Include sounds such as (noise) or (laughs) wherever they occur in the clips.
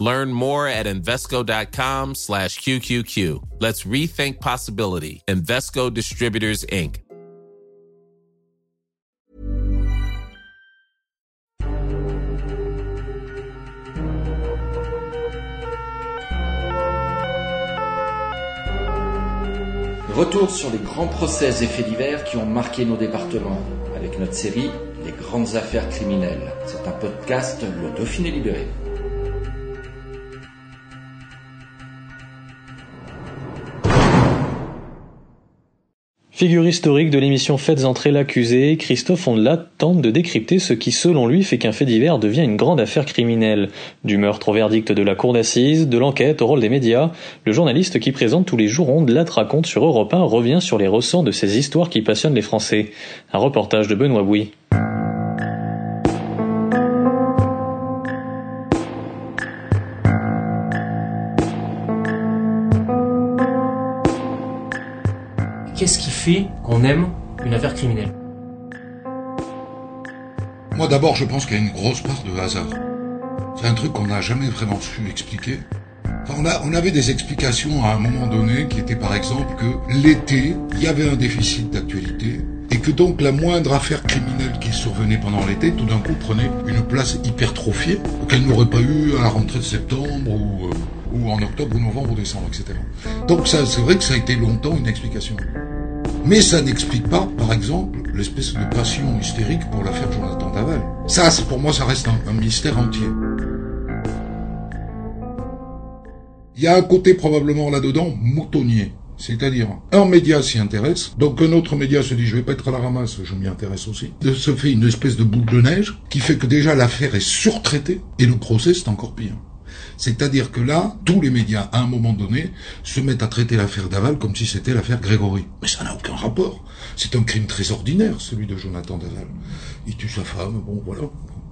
Learn more at Invesco.com slash QQQ. Let's rethink possibility. Invesco Distributors, Inc. Retour sur les grands procès et faits divers qui ont marqué nos départements, avec notre série Les grandes affaires criminelles. C'est un podcast Le Dauphiné Libéré. Figure historique de l'émission Faites entrer l'accusé, Christophe Ondelat tente de décrypter ce qui, selon lui, fait qu'un fait divers devient une grande affaire criminelle. Du meurtre au verdict de la cour d'assises, de l'enquête au rôle des médias, le journaliste qui présente tous les jours Ondelat raconte sur Europe 1 revient sur les ressorts de ces histoires qui passionnent les Français. Un reportage de Benoît Bouy. Qu'on aime une affaire criminelle Moi d'abord, je pense qu'il y a une grosse part de hasard. C'est un truc qu'on n'a jamais vraiment su expliquer. On, avait des explications à un moment donné qui étaient par exemple que l'été, il y avait un déficit d'actualité et que donc la moindre affaire criminelle qui survenait pendant l'été, tout d'un coup prenait une place hypertrophiée qu'elle n'aurait pas eu à la rentrée de septembre ou, euh, en octobre ou novembre ou décembre, etc. Donc c'est vrai que ça a été longtemps une explication. Mais ça n'explique pas, par exemple, l'espèce de passion hystérique pour l'affaire Jonathan Daval. Ça, pour moi, ça reste un, mystère entier. Il y a un côté probablement là-dedans moutonnier. C'est-à-dire, un média s'y intéresse, donc un autre média se dit je vais pas être à la ramasse, je m'y intéresse aussi. De se fait une espèce de boule de neige qui fait que déjà l'affaire est surtraitée et le procès c'est encore pire. C'est-à-dire que là, tous les médias, à un moment donné, se mettent à traiter l'affaire Daval comme si c'était l'affaire Grégory. Mais ça n'a aucun rapport. C'est un crime très ordinaire, celui de Jonathan Daval. Il tue sa femme, bon voilà.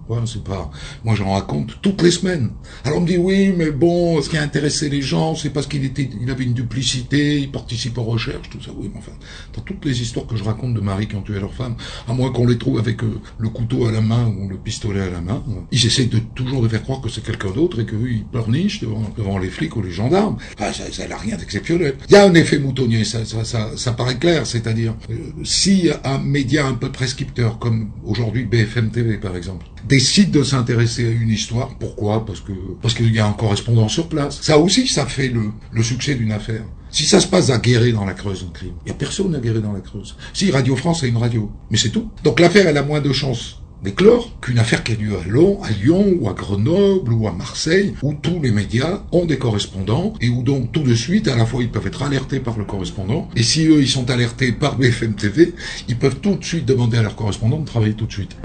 Ouais, c'est pas. Moi, j'en raconte toutes les semaines. Alors on me dit oui, mais bon, ce qui a intéressé les gens, c'est parce qu'il était, il avait une duplicité, il participe aux recherches, tout ça. Oui, mais enfin, dans toutes les histoires que je raconte de maris qui ont tué leur femme, à moins qu'on les trouve avec euh, le couteau à la main ou le pistolet à la main, euh, ils essaient de toujours de faire croire que c'est quelqu'un d'autre et qu'eux ils pleurnichent devant, devant les flics ou les gendarmes. Ah, ça, ça n'a rien d'exceptionnel. Il y a un effet moutonnier, ça, ça, ça, ça paraît clair, c'est-à-dire euh, si un média un peu prescripteur comme aujourd'hui BFM TV par exemple décide de s'intéresser à une histoire. Pourquoi? Parce que parce qu'il y a un correspondant sur place. Ça aussi, ça fait le, le succès d'une affaire. Si ça se passe à Guéret dans la Creuse, un crime, il y a personne à Guéret dans la Creuse. Si Radio France a une radio, mais c'est tout. Donc l'affaire, elle a moins de chances d'éclore qu'une affaire qui a lieu à Lyon, à Lyon ou à Grenoble ou à Marseille, où tous les médias ont des correspondants et où donc tout de suite, à la fois, ils peuvent être alertés par le correspondant et si eux, ils sont alertés par BFM TV, ils peuvent tout de suite demander à leur correspondant de travailler tout de suite.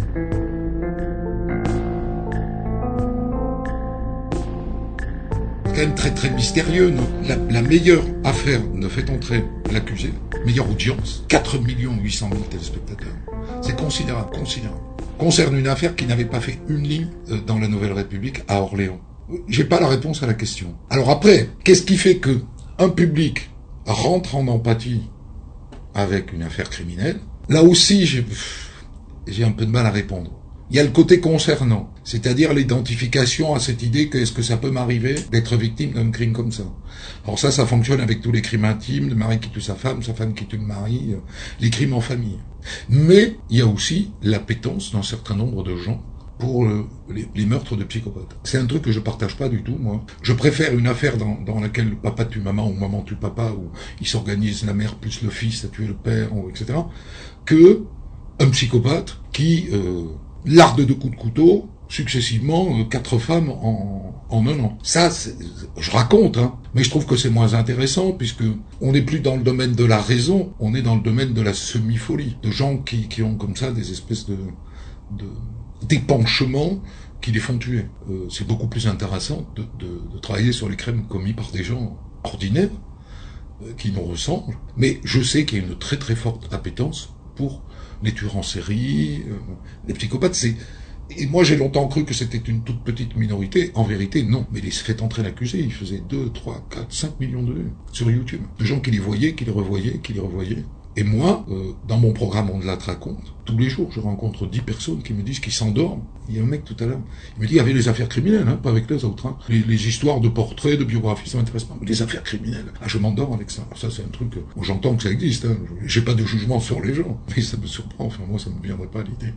Quand même très très mystérieux. La, la, meilleure affaire ne fait entrer l'accusé, meilleure audience, 4 800 000 téléspectateurs. C'est considérable, considérable. Concerne une affaire qui n'avait pas fait une ligne dans la Nouvelle République à Orléans. J'ai pas la réponse à la question. Alors après, qu'est-ce qui fait que un public rentre en empathie avec une affaire criminelle? Là aussi, j'ai un peu de mal à répondre. Il y a le côté concernant, c'est-à-dire l'identification à cette idée que est-ce que ça peut m'arriver d'être victime d'un crime comme ça. Alors ça, ça fonctionne avec tous les crimes intimes, le mari qui tue sa femme, sa femme qui tue le mari, les crimes en famille. Mais il y a aussi l'appétence d'un certain nombre de gens pour le, les, meurtres de psychopathes. C'est un truc que je partage pas du tout, moi. Je préfère une affaire dans, laquelle papa tue maman ou maman tue papa, où il s'organise la mère plus le fils à tuer le père, ou etc., que un psychopathe qui euh, larde de coups de couteau successivement euh, quatre femmes en, en un an. Ça, je raconte, hein, mais je trouve que c'est moins intéressant puisque on n'est plus dans le domaine de la raison, on est dans le domaine de la semi-folie, de gens qui, qui ont comme ça des espèces de, de d'épanchements qui les font tuer. Euh, c'est beaucoup plus intéressant de, de, de travailler sur les crimes commis par des gens ordinaires euh, qui nous ressemblent, mais je sais qu'il y a une très très forte appétence pour les tueurs en série, euh, les psychopathes. C'est et moi, j'ai longtemps cru que c'était une toute petite minorité. En vérité, non. Mais les fait entrer l'accusé, il faisait 2, 3, 4, 5 millions de vues sur YouTube. De gens qui les voyaient, qui les revoyaient, qui les revoyaient. Et moi, euh, dans mon programme On la raconte, tous les jours, je rencontre 10 personnes qui me disent qu'ils s'endorment. Il y a un mec tout à l'heure, il me dit, avait les affaires criminelles, hein, pas avec les autres. Hein. Les, histoires de portraits, de biographies, ça m'intéresse pas. Mais les affaires criminelles, ah, je m'endors avec ça. ça, c'est un truc, j'entends que ça existe. Hein. J'ai pas de jugement sur les gens, mais ça me surprend. Enfin, moi, ça me viendrait pas l'idée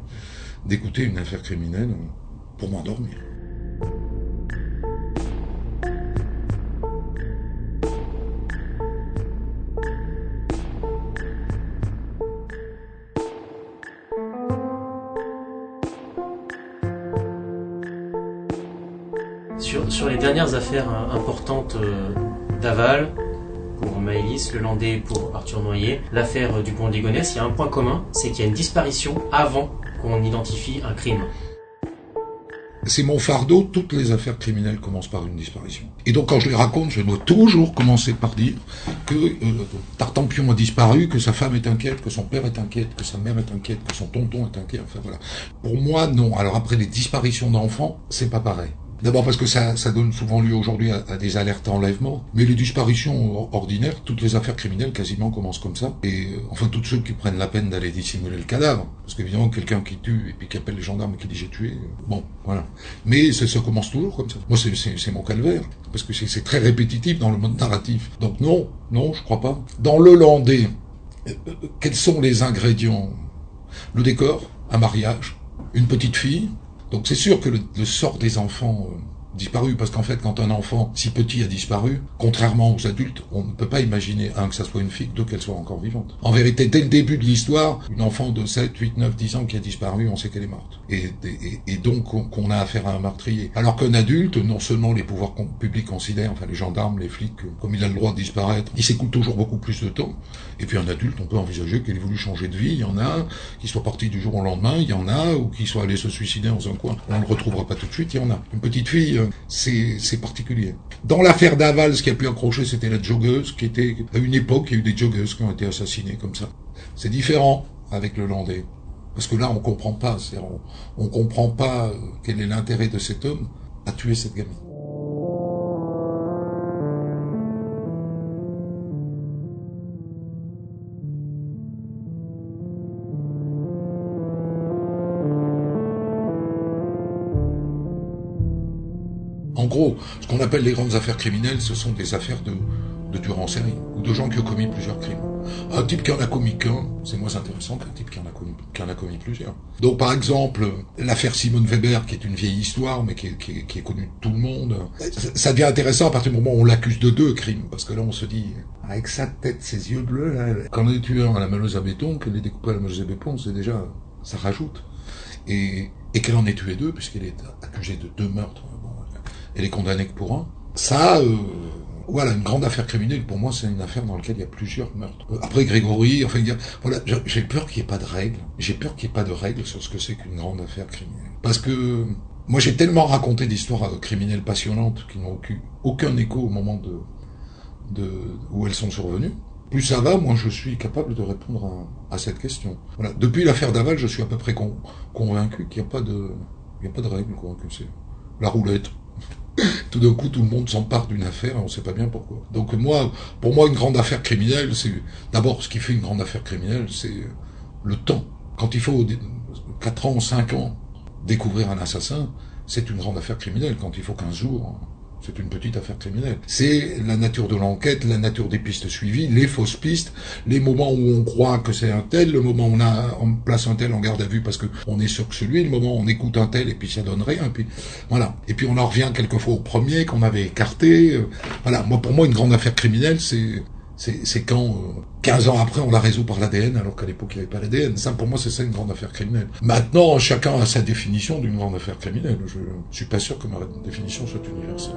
d'écouter une affaire criminelle pour m'endormir. Dernières affaires hein, importantes euh, d'Aval, pour Maëlys, le Landais pour Arthur Noyer, l'affaire du pont de il y a un point commun, c'est qu'il y a une disparition avant qu'on identifie un crime. C'est mon fardeau, toutes les affaires criminelles commencent par une disparition. Et donc quand je les raconte, je dois toujours commencer par dire que euh, Tartampion a disparu, que sa femme est inquiète, que son père est inquiète, que sa mère est inquiète, que son tonton est inquiet, enfin voilà. Pour moi, non. Alors après les disparitions d'enfants, c'est pas pareil. D'abord parce que ça, ça donne souvent lieu aujourd'hui à, des alertes enlèvement, mais les disparitions ordinaires, toutes les affaires criminelles quasiment commencent comme ça. Et euh, enfin, tous ceux qui prennent la peine d'aller dissimuler le cadavre, parce qu'évidemment, quelqu'un qui tue et puis qui appelle les gendarmes et qui dit j'ai tué, euh, bon, voilà. Mais ça, ça commence toujours comme ça. Moi, c'est mon calvaire, parce que c'est très répétitif dans le mode narratif. Donc non, non, je crois pas. Dans le landais, euh, quels sont les ingrédients? Le décor, un mariage, une petite fille, donc c'est sûr que le, sort des enfants euh, disparu, parce qu'en fait, quand un enfant si petit a disparu, contrairement aux adultes, on ne peut pas imaginer, un, que ça soit une fille, deux, qu'elle soit encore vivante. En vérité, dès le début de l'histoire, une enfant de 7, 8, 9, 10 ans qui a disparu, on sait qu'elle est morte. Et, et, donc, qu'on a affaire à un meurtrier. Alors qu'un adulte, non seulement les pouvoirs publics considèrent, enfin les gendarmes, les flics, comme il a le droit de disparaître, il s'écoule toujours beaucoup plus de temps. Et puis un adulte, on peut envisager qu'il ait voulu changer de vie, il y en a, qui soit parti du jour au lendemain, il y en a, ou qui soit allé se suicider dans un coin. On le retrouvera pas tout de suite, il y en a. Une petite fille, c'est particulier. Dans l'affaire d'Aval, ce qui a pu accrocher, c'était la joggeuse, qui était, à une époque, il y a eu des joggeuses qui ont été assassinées comme ça. C'est différent avec le Landais. Parce que là, on comprend pas, on, on comprend pas quel est l'intérêt de cet homme à tuer cette gamine. Gros, ce qu'on appelle les grandes affaires criminelles, ce sont des affaires de, de tueurs en série, ou de gens qui ont commis plusieurs crimes. Un type qui en a commis qu'un, c'est moins intéressant qu'un type qui en, a commis, plusieurs. Donc par exemple, l'affaire Simone Weber, qui est une vieille histoire, mais qui est, connue de tout le monde, ça devient intéressant à partir du moment où on l'accuse de deux crimes, parce que là on se dit, avec sa tête, ses yeux bleus, là, quand on est tueur à la meuleuse à béton, qu'elle est découpée à la meuleuse à béton, c'est déjà, ça rajoute. Et, et qu'elle en ait tué deux, puisqu'elle est accusée de deux meurtres elle est condamnée que pour un. Ça, euh, voilà, une grande affaire criminelle, pour moi, c'est une affaire dans laquelle il y a plusieurs meurtres. Euh, après Grégory, enfin, voilà, j'ai peur qu'il n'y ait pas de règles. J'ai peur qu'il n'y ait pas de règles sur ce que c'est qu'une grande affaire criminelle. Parce que moi, j'ai tellement raconté d'histoires euh, criminelles passionnantes qui n'ont aucun écho au moment de, de, où elles sont survenues. Plus ça va, moi je suis capable de répondre à, cette question. Voilà. Depuis l'affaire d'Aval, je suis à peu près convaincu qu'il n'y a pas de, il y a pas de règle, quoi, que c'est la roulette (coughs) tout d'un coup, tout le monde s'empare d'une affaire on ne sait pas bien pourquoi. Donc moi, pour moi, une grande affaire criminelle, c'est d'abord ce qui fait une grande affaire criminelle, c'est le temps. Quand il faut 4 ans, 5 ans découvrir un assassin, c'est une grande affaire criminelle. Quand il faut 15 jours, c'est une petite affaire criminelle. C'est la nature de l'enquête, la nature des pistes suivies, les fausses pistes, les moments où on croit que c'est un tel, le moment où on, a, on place un tel en garde à vue parce qu'on est sûr que c'est lui, le moment où on écoute un tel et puis ça donne rien, puis voilà. Et puis on en revient quelquefois au premier qu'on avait écarté. Euh, voilà. Moi, pour moi, une grande affaire criminelle, c'est c'est quand, 15 euh, ans après, on la résout par l'ADN, alors qu'à l'époque, il n'y avait pas l'ADN. Ça, pour moi, c'est ça une grande affaire criminelle. Maintenant, chacun a sa définition d'une grande affaire criminelle. Je suis pas sûr que ma définition soit universelle.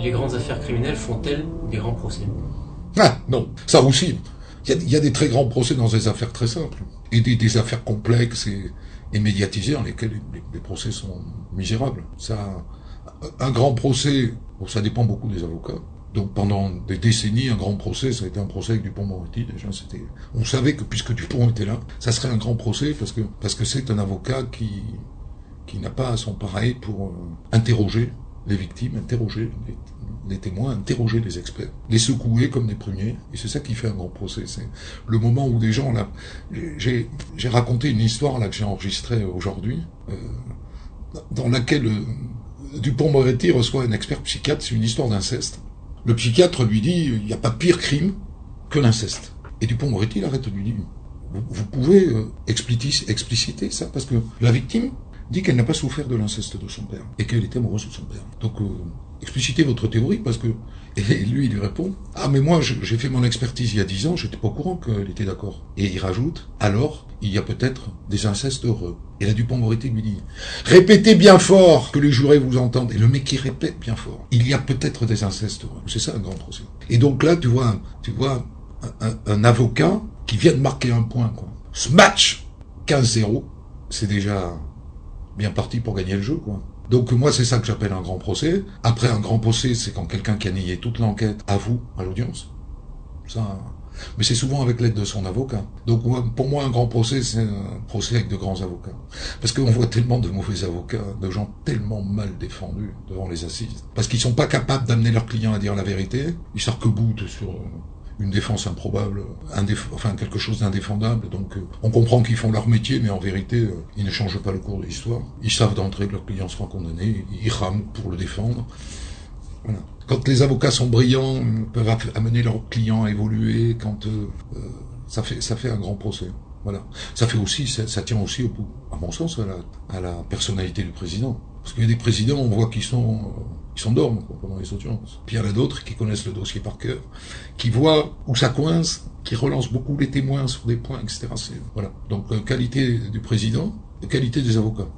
Les grandes affaires criminelles font-elles des grands procès? Ah, non. Ça aussi. Il y, a, des très grands procès dans des affaires très simples. Et des, affaires complexes et, médiatisées dans lesquelles les, procès sont misérables. Ça, un grand procès, ça dépend beaucoup des avocats. Donc pendant des décennies, un grand procès, ça a été un procès avec Dupont-Moretti. Déjà, c'était, on savait que puisque Dupont était là, ça serait un grand procès parce que parce que c'est un avocat qui qui n'a pas son pareil pour euh, interroger les victimes, interroger les, témoins, interroger les experts, les secouer comme des pruniers. Et c'est ça qui fait un grand procès. C'est le moment où des gens là. J'ai raconté une histoire là que j'ai enregistrée aujourd'hui, euh, dans laquelle euh, Dupont-Moretti reçoit un expert psychiatre. C'est une histoire d'inceste. Le psychiatre lui dit il n'y a pas pire crime que l'inceste. Et Dupont-Moretti arrête de lui dire vous, pouvez euh, expliciter ça parce que la victime dit qu'elle n'a pas souffert de l'inceste de son père et qu'elle était amoureuse de son père. Donc, euh, explicitez votre théorie parce que (laughs) et lui il lui répond ah mais moi j'ai fait mon expertise il y a dix ans, j'étais pas au courant qu'elle était d'accord. Et il rajoute alors il y a peut-être des incestes heureux. Et là Dupont-Moretti lui dit répétez bien fort que les jurés vous entendent. Et le mec qui répète bien fort il y a peut-être des incestes heureux. C'est ça un grand procès. Et donc là tu vois tu vois un, un avocat qui vient de marquer un point quoi. Ce match 15-0 c'est déjà bien parti pour gagner le jeu, quoi. Donc moi, c'est ça que j'appelle un grand procès. Après, un grand procès, c'est quand quelqu'un qui a nié toute l'enquête avoue à l'audience. Ça, mais c'est souvent avec l'aide de son avocat. Donc pour moi, un grand procès, c'est un procès avec de grands avocats. Parce qu'on voit tellement de mauvais avocats, de gens tellement mal défendus devant les assises. Parce qu'ils sont pas capables d'amener leurs clients à dire la vérité. Ils s'arc-boutent sur une défense improbable, enfin quelque chose d'indéfendable. Donc euh, on comprend qu'ils font leur métier, mais en vérité, euh, ils ne changent pas le cours de l'histoire. Ils savent d'entrée que leurs clients seront condamnés, ils rament pour le défendre. Voilà. Quand les avocats sont brillants, peuvent amener leurs clients à évoluer, quand euh, ça fait ça fait un grand procès. Voilà. Ça fait aussi, ça, tient aussi au bout, à mon sens, à la, à la personnalité du président. Parce qu'il y a des présidents, on voit qu'ils sont ils s'endorment pendant les audiences. Puis il y en a d'autres qui connaissent le dossier par cœur, qui voient où ça coince, qui relancent beaucoup les témoins sur des points, etc. Voilà. Donc euh, qualité du président, qualité des avocats.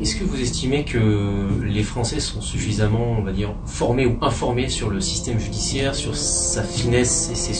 Est-ce que vous estimez que les Français sont suffisamment, on va dire, formés ou informés sur le système judiciaire, sur sa finesse et ses,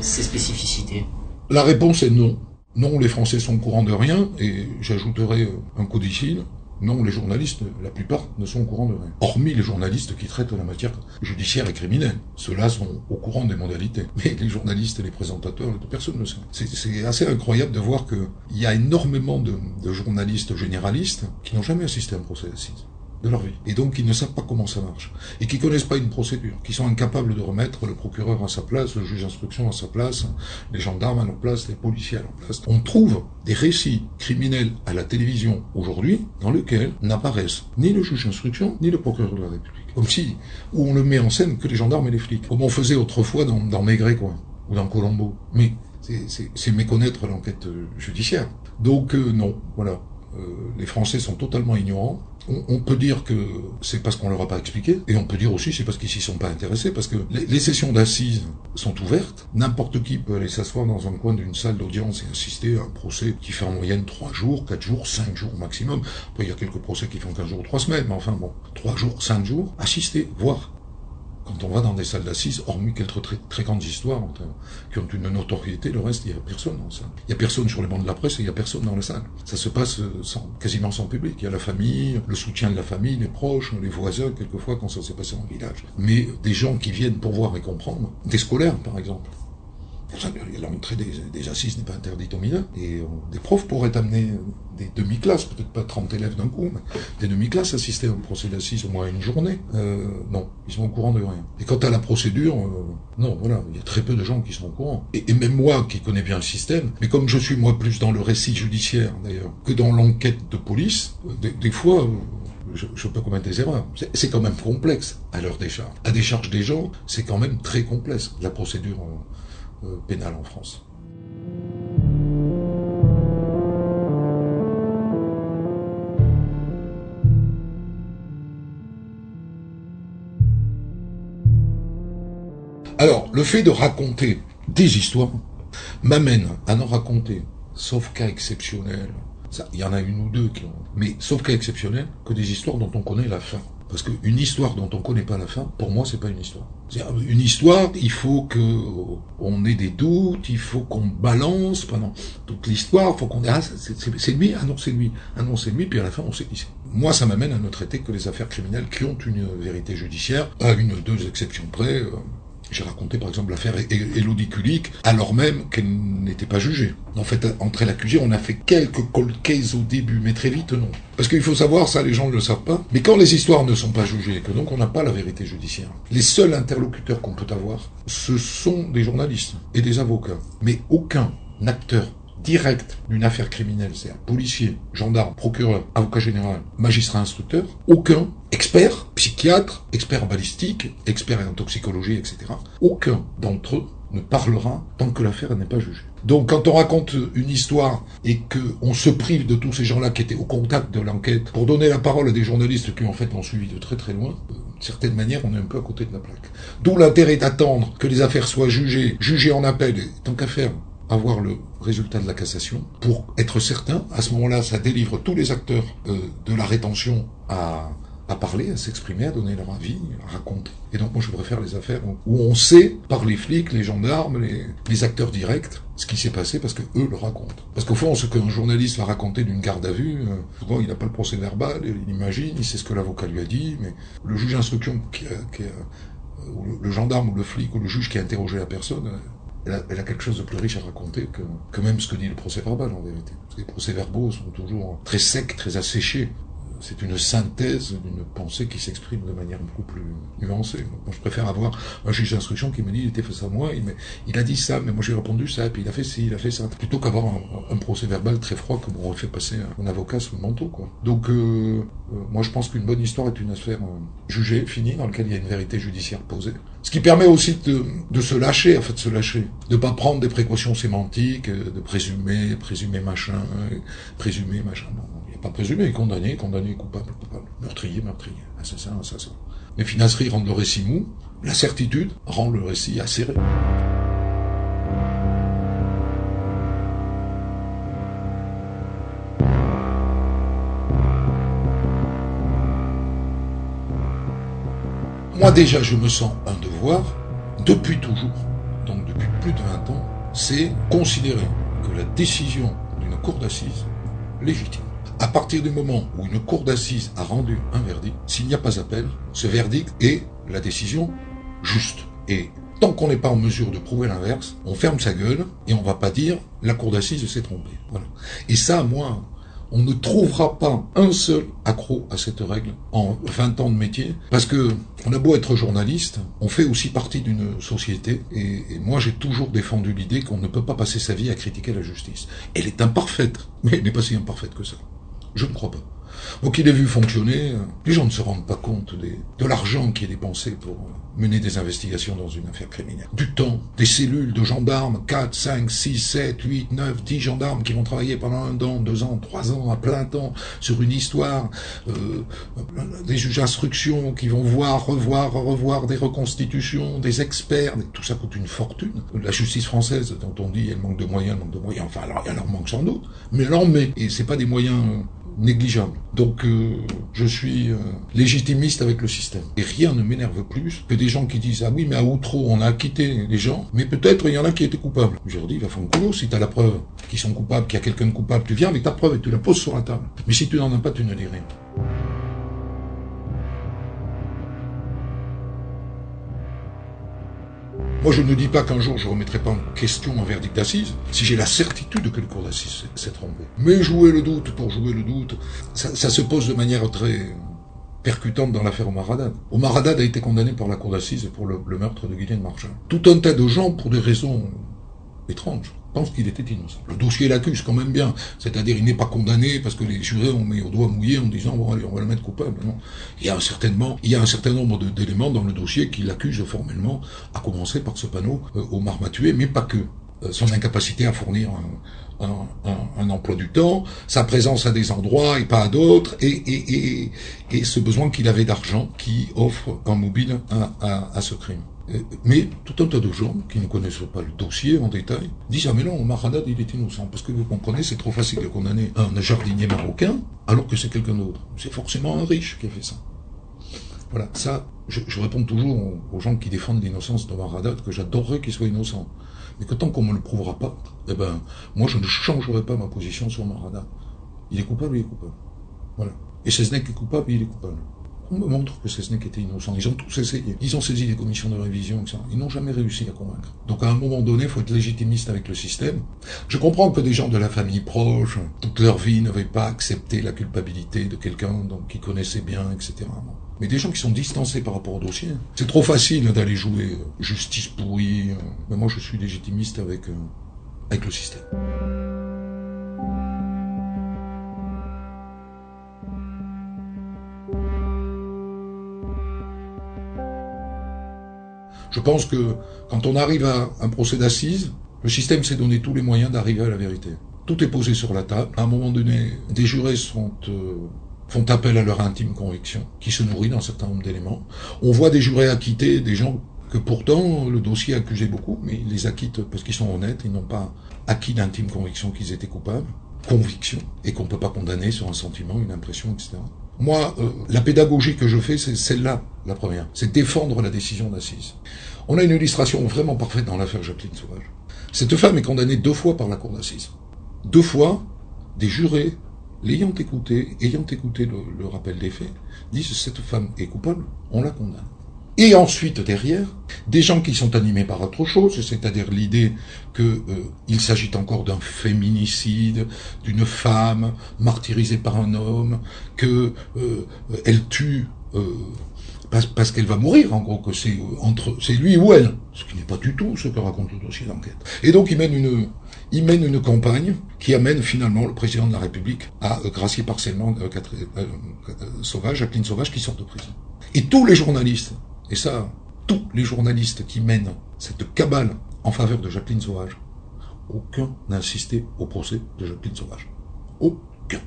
ses spécificités? La réponse est non. Non, les Français sont au courant de rien, et j'ajouterai un codicile. Non, les journalistes, la plupart, ne sont au courant de rien. Hormis les journalistes qui traitent la matière judiciaire et criminelle. Ceux-là sont au courant des modalités. (laughs) Mais les journalistes et les présentateurs, personne ne sait. C'est assez incroyable de voir qu'il y a énormément de, de journalistes généralistes qui n'ont jamais assisté à un procès d'assises de leur vie. Et donc, ils ne savent pas comment ça marche. Et qui connaissent pas une procédure, qui sont incapables de remettre le procureur à sa place, le juge d'instruction à sa place, les gendarmes à leur place, les policiers à leur place. On trouve des récits criminels à la télévision aujourd'hui dans lesquels n'apparaissent ni le juge d'instruction, ni le procureur de la République. Comme si, où on ne met en scène que les gendarmes et les flics. Comme on faisait autrefois dans, dans Maigret, quoi. Ou dans Colombo. Mais c'est méconnaître l'enquête judiciaire. Donc, euh, non, voilà. Euh, les Français sont totalement ignorants. On, peut dire que c'est parce qu'on leur a pas expliqué, et on peut dire aussi c'est parce qu'ils s'y sont pas intéressés, parce que les, sessions d'assises sont ouvertes, n'importe qui peut aller s'asseoir dans un coin d'une salle d'audience et assister à un procès qui fait en moyenne trois jours, quatre jours, cinq jours maximum. Après il y a quelques procès qui font 15 jours, trois semaines, mais enfin bon, trois jours, cinq jours, assister, voir quand on va dans des salles d'assises, hormis quelques très, grandes histoires qui ont une notoriété, le reste, il n'y a personne dans la salle. Il n'y a personne sur les bancs de la presse et il n'y a personne dans la salle. Ça se passe euh, quasiment sans public. Il y a la famille, le soutien de la famille, les proches, les voisins, quelquefois quand ça s'est passé en village. Mais des gens qui viennent pour voir et comprendre, des scolaires par exemple, L'entrée des, des, assises n'est pas interdite aux mineurs. Et euh, des profs pourraient amener des demi-classes, peut-être pas 30 élèves d'un coup, mais des demi-classes assister à un procès d'assises au moins une journée. Euh, non, ils sont au courant de rien. Et quant à la procédure, euh, non, voilà, il y a très peu de gens qui sont au courant. Et, même moi, qui connais bien le système, mais comme je suis moi plus dans le récit judiciaire d'ailleurs que dans l'enquête de police, des, des fois... Je, je, peux commettre des erreurs. C'est quand même complexe à leur décharge. À décharge des gens, c'est quand même très complexe, la procédure euh, pénale en France. Alors, le fait de raconter des histoires m'amène à en raconter, sauf cas exceptionnel, il y en a une ou deux qui ont, mais sauf cas exceptionnel, que des histoires dont on connaît la fin. Parce qu'une histoire dont on connaît pas la fin, pour moi, c'est pas une histoire. Une histoire, il faut que on ait des doutes, il faut qu'on balance pendant toute l'histoire, faut qu'on ait, ah, c'est lui, ah non, c'est lui, ah non, c'est lui, puis à la fin, on sait qui c'est. Moi, ça m'amène à ne traiter que les affaires criminelles qui ont une vérité judiciaire, à une ou deux exceptions près. Euh, j'ai raconté par exemple l'affaire Elodie Kulik, alors même qu'elle n'était pas jugée. En fait, entre l'accusé, on a fait quelques cold au début, mais très vite non. Parce qu'il faut savoir, ça les gens ne le savent pas, mais quand les histoires ne sont pas jugées, que donc on n'a pas la vérité judiciaire, les seuls interlocuteurs qu'on peut avoir, ce sont des journalistes et des avocats. Mais aucun acteur direct d'une affaire criminelle, c'est-à-dire policier, gendarme, procureur, avocat général, magistrat instructeur, aucun expert, psychiatre, expert en balistique, expert en toxicologie, etc., aucun d'entre eux ne parlera tant que l'affaire n'est pas jugée. Donc quand on raconte une histoire et qu'on se prive de tous ces gens-là qui étaient au contact de l'enquête pour donner la parole à des journalistes qui en fait l'ont suivi de très très loin, d'une certaine manière on est un peu à côté de la plaque. D'où l'intérêt d'attendre que les affaires soient jugées, jugées en appel, et tant qu'à faire, avoir le résultat de la cassation pour être certain. À ce moment-là, ça délivre tous les acteurs euh, de la rétention à, à parler, à s'exprimer, à donner leur avis, à raconter. Et donc moi je préfère les affaires où on sait par les flics, les gendarmes, les, les acteurs directs ce qui s'est passé parce que eux le racontent. Parce qu'au fond, ce qu'un journaliste va raconter d'une garde à vue, euh, souvent il n'a pas le procès verbal, il imagine, il sait ce que l'avocat lui a dit, mais le juge d'instruction, qui, qui le gendarme ou le flic ou le juge qui a interrogé la personne, elle a, quelque chose de plus riche à raconter que, que même ce que dit le procès verbal en vérité. les procès verbaux sont toujours très secs, très asséchés c'est une synthèse d'une pensée qui s'exprime de manière beaucoup plus nuancée. Moi, je préfère avoir un juge d'instruction qui me dit, il était face à moi, il, a dit ça, mais moi j'ai répondu ça, puis il a fait ci, il a fait ça. Plutôt qu'avoir un, procès verbal très froid comme on fait passer un, avocat sous le manteau. Donc, euh, euh, moi je pense qu'une bonne histoire est une affaire euh, jugée, finie, dans laquelle il y a une vérité judiciaire posée. Ce qui permet aussi de, de se lâcher, en fait, de se lâcher. De pas prendre des précautions sémantiques, de présumer, présumer machin, présumer machin pas présumé, condamné, condamné, coupable, coupable, meurtrier, meurtrier, assassin, assassin. Les financeries rendent le récit mou, la certitude rend le récit acéré. Moi déjà, je me sens un devoir, depuis toujours, donc depuis plus de 20 ans, c'est considérer que la décision d'une cour d'assises légitime à partir du moment où une cour d'assises a rendu un verdict, s'il n'y a pas appel, ce verdict est la décision juste. Et tant qu'on n'est pas en mesure de prouver l'inverse, on ferme sa gueule et on va pas dire la cour d'assises s'est trompée. Et ça, moi, on ne trouvera pas un seul accro à cette règle en 20 ans de métier, parce que on a beau être journaliste, on fait aussi partie d'une société, et, et moi j'ai toujours défendu l'idée qu'on ne peut pas passer sa vie à critiquer la justice. Elle est imparfaite, mais elle n'est pas si imparfaite que ça. Je ne crois pas. Moi qui l'ai vu fonctionner, les gens ne se rendent pas compte de l'argent qui est dépensé pour mener des investigations dans une affaire criminelle. Du temps, des cellules de gendarmes, 4, 5, 6, 7, 8, 9, 10 gendarmes qui vont travailler pendant un an, deux ans, trois ans, à plein temps sur une histoire, euh, des juges d'instruction qui vont voir, revoir, revoir des reconstitutions, des experts, tout ça coûte une fortune. La justice française, dont on dit elle manque de moyens, elle manque de moyens, enfin elle en manque sans doute, mais elle en met, et c'est pas des moyens négligeable. Donc euh, je suis euh, légitimiste avec le système. Et rien ne m'énerve plus que des gens qui disent ah oui mais à Outreau on a acquitté les gens, mais peut-être il y en a qui étaient coupables. Je leur dis va faire un coup si tu as la preuve qu'ils sont coupables, qu'il y a quelqu'un de coupable, tu viens avec ta preuve et tu la poses sur la table. Mais si tu n'en as pas, tu ne dis rien. Moi, je ne dis pas qu'un jour je remettrai pas en question un verdict d'assises, si j'ai la certitude que le cours d'assises s'est trompé. Mais jouer le doute pour jouer le doute, ça, se pose de manière très percutante dans l'affaire Omar Haddad. Omar Haddad a été condamné par la cour d'assises pour le, meurtre de Guylaine Marchand. Tout un tas de gens, pour des raisons étranges, pense qu'il était innocent. Le dossier l'accuse quand même bien, c'est-à-dire il n'est pas condamné parce que les jurés ont mis au doigt mouillé en disant bon allez on va le mettre coupable. Non. Il y a certainement, il y a un certain nombre d'éléments dans le dossier qui l'accusent formellement, à commencer par ce panneau euh, au Matué, mais pas que. Euh, son incapacité à fournir un, emploi du temps, sa présence à des endroits et pas à d'autres, et, et, ce besoin qu'il avait d'argent qui offre un mobile à ce crime. Euh, mais tout un tas de gens qui ne connaissent pas le dossier en détail disent Ah mais non, Maradad il est innocent. Parce que vous comprenez, c'est trop facile de condamner un jardinier marocain alors que c'est quelqu'un d'autre. C'est forcément un riche qui a fait ça. Voilà, ça, je, réponds toujours aux gens qui défendent l'innocence de Maradat que j'adorerais qu'il soit innocent. Mais que tant qu'on me le prouvera pas, eh ben, moi je ne changerai pas ma position sur Maradat. Il est coupable, il est coupable. Voilà. Et Cesnec est coupable, il est coupable. On me montre que Cesnec était innocent. Ils ont tous essayé. Ils ont saisi des commissions de révision, etc. Ils n'ont jamais réussi à convaincre. Donc à un moment donné, il faut être légitimiste avec le système. Je comprends que des gens de la famille proche, toute leur vie, n'avaient pas accepté la culpabilité de quelqu'un donc qui connaissait bien, etc. Mais des gens qui sont distancés par rapport au dossier. C'est trop facile d'aller jouer euh, justice pourrie. Euh. Mais moi, je suis légitimiste avec, euh, avec le système. Je pense que quand on arrive à un procès d'assises, le système s'est donné tous les moyens d'arriver à la vérité. Tout est posé sur la table. À un moment donné, des jurés euh, font appel à leur intime conviction, qui se nourrit d'un certain nombre d'éléments. On voit des jurés acquittés, des gens que pourtant le dossier accusait beaucoup, mais ils les acquittent parce qu'ils sont honnêtes, ils n'ont pas acquis d'intime conviction qu'ils étaient coupables, conviction, et qu'on ne peut pas condamner sur un sentiment, une impression, etc. Moi, euh, la pédagogie que je fais, c'est celle-là, la première. C'est défendre la décision d'assises. On a une illustration vraiment parfaite dans l'affaire Jacqueline Sauvage. Cette femme est condamnée deux fois par la cour d'assises. Deux fois, des jurés, l'ayant écouté, ayant écouté le, le rappel des faits, disent cette femme est coupable, on la condamne. Et ensuite, derrière, des gens qui sont animés par autre chose, c'est-à-dire l'idée qu'il euh, s'agit encore d'un féminicide, d'une femme martyrisée par un homme, que euh, elle tue euh, parce, qu'elle va mourir, en gros, que c'est entre c'est lui ou elle, ce qui n'est pas du tout ce que raconte le dossier d'enquête. Et donc il mène une il mène une campagne qui amène finalement le président de la République à gracier partiellement Sauvage, Jacqueline Sauvage, qui sort de prison. Et tous les journalistes et ça, tous les journalistes qui mènent cette cabale en faveur de Jacqueline Sauvage, aucun n'a assisté au procès de Jacqueline Sauvage. Aucun.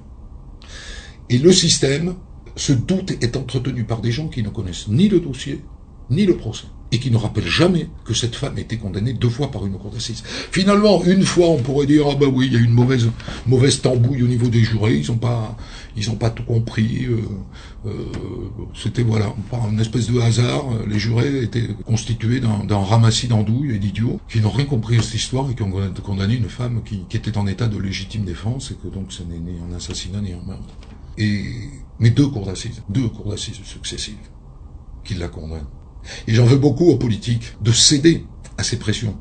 Et le système, ce doute est entretenu par des gens qui ne connaissent ni le dossier, ni le procès et qui ne rappelle jamais que cette femme a été condamnée deux fois par une cour d'assises. Finalement, une fois, on pourrait dire ah bah oui, il y a une mauvaise mauvaise tambouille au niveau des jurés, ils ont pas ils ont pas tout compris. Euh, euh, C'était voilà par une espèce de hasard, les jurés étaient constitués d'un ramassis d'andouilles et d'idiots qui n'ont rien compris à cette histoire et qui ont condamné une femme qui, qui était en état de légitime défense et que donc ce n'est ni un assassinat ni un meurtre. Et mais deux cours d'assises, deux cours d'assises successives qui la condamnent. Et j'en veux beaucoup aux politiques de céder à ces pressions.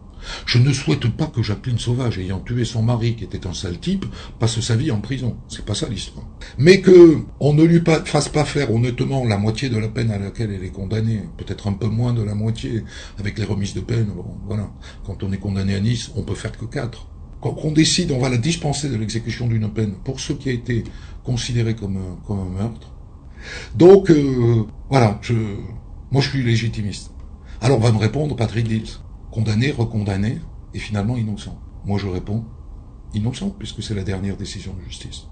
Je ne souhaite pas que Jacqueline Sauvage, ayant tué son mari, qui était un sale type, passe sa vie en prison. C'est pas ça l'histoire. Mais que on ne lui fasse pas faire honnêtement la moitié de la peine à laquelle elle est condamnée, peut-être un peu moins de la moitié, avec les remises de peine. Voilà. Quand on est condamné à Nice, on peut faire que quatre. Quand on décide, on va la dispenser de l'exécution d'une peine pour ce qui a été considéré comme un, meurtre. Donc, euh, voilà, je, moi, je suis légitimiste. Alors va me répondre Patrick Dills, condamné, recondamné, et finalement innocent. Moi, je réponds innocent, puisque c'est la dernière décision de justice.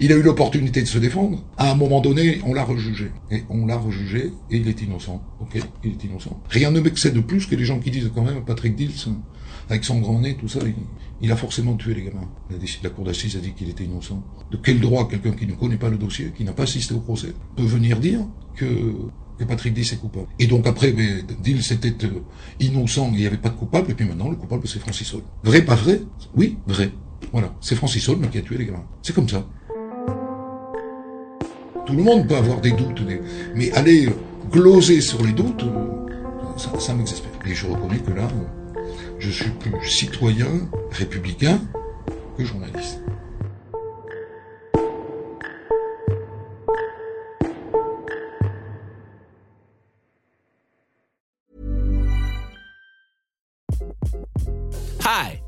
Il a eu l'opportunité de se défendre. À un moment donné, on l'a rejugé. Et on l'a rejugé, et il est innocent. Ok, il est innocent. Rien ne m'excède plus que les gens qui disent quand même, Patrick Dills, avec son grand nez, tout ça, il, a forcément tué les gamins. La cour d'assises a dit qu'il était innocent. De quel droit quelqu'un qui ne connaît pas le dossier, qui n'a pas assisté au procès, peut venir dire que que Patrick Dill est coupable. Et donc après, Dill c'était euh, innocent, il n'y avait pas de coupable, et puis maintenant le coupable c'est Francis Holm. Vrai, pas vrai? Oui, vrai. Voilà, c'est Francis Holm qui a tué les gamins. C'est comme ça. Tout le monde peut avoir des doutes, mais aller gloser sur les doutes, euh, ça m'exaspère. Et je reconnais que là, je suis plus citoyen, républicain que journaliste.